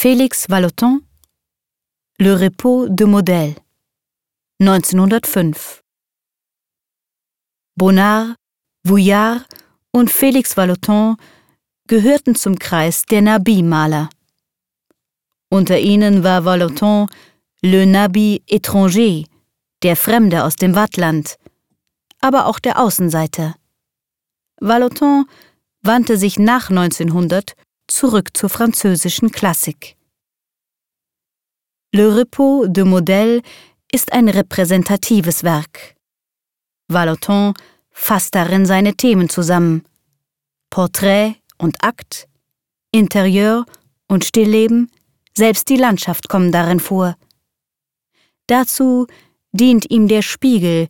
Félix Vallotton Le Repos de Modèle 1905 Bonnard, Vouillard und Félix Vallotton gehörten zum Kreis der Nabi-Maler. Unter ihnen war Vallotton le Nabi étranger, der Fremde aus dem Wattland, aber auch der Außenseiter. Vallotton wandte sich nach 1900 zurück zur französischen Klassik. Le Repos de Modèle ist ein repräsentatives Werk. Vallotton fasst darin seine Themen zusammen. Porträt und Akt, Interieur und Stillleben, selbst die Landschaft kommen darin vor. Dazu dient ihm der Spiegel,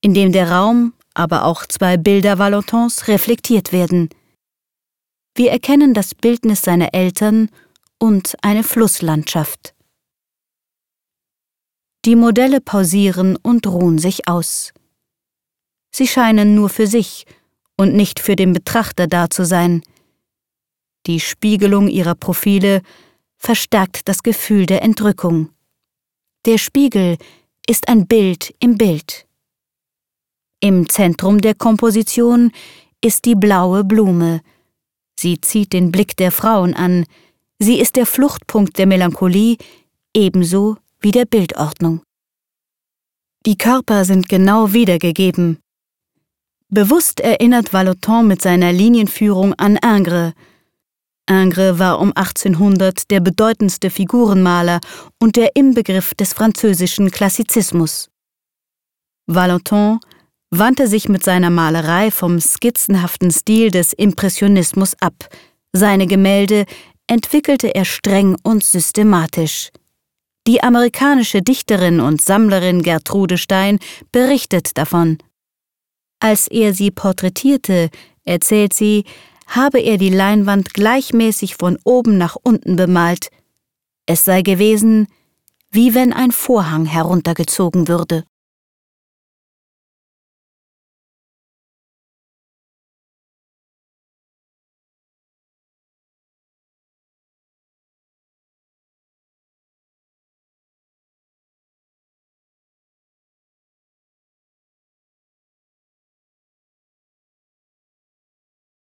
in dem der Raum, aber auch zwei Bilder Vallottons reflektiert werden. Wir erkennen das Bildnis seiner Eltern und eine Flusslandschaft. Die Modelle pausieren und ruhen sich aus. Sie scheinen nur für sich und nicht für den Betrachter da zu sein. Die Spiegelung ihrer Profile verstärkt das Gefühl der Entrückung. Der Spiegel ist ein Bild im Bild. Im Zentrum der Komposition ist die blaue Blume. Sie zieht den Blick der Frauen an. Sie ist der Fluchtpunkt der Melancholie, ebenso wie der Bildordnung. Die Körper sind genau wiedergegeben. Bewusst erinnert Vallotton mit seiner Linienführung an Ingres, Ingres war um 1800 der bedeutendste Figurenmaler und der Inbegriff des französischen Klassizismus. Valentin wandte sich mit seiner Malerei vom skizzenhaften Stil des Impressionismus ab. Seine Gemälde entwickelte er streng und systematisch. Die amerikanische Dichterin und Sammlerin Gertrude Stein berichtet davon. Als er sie porträtierte, erzählt sie, habe er die Leinwand gleichmäßig von oben nach unten bemalt. Es sei gewesen, wie wenn ein Vorhang heruntergezogen würde.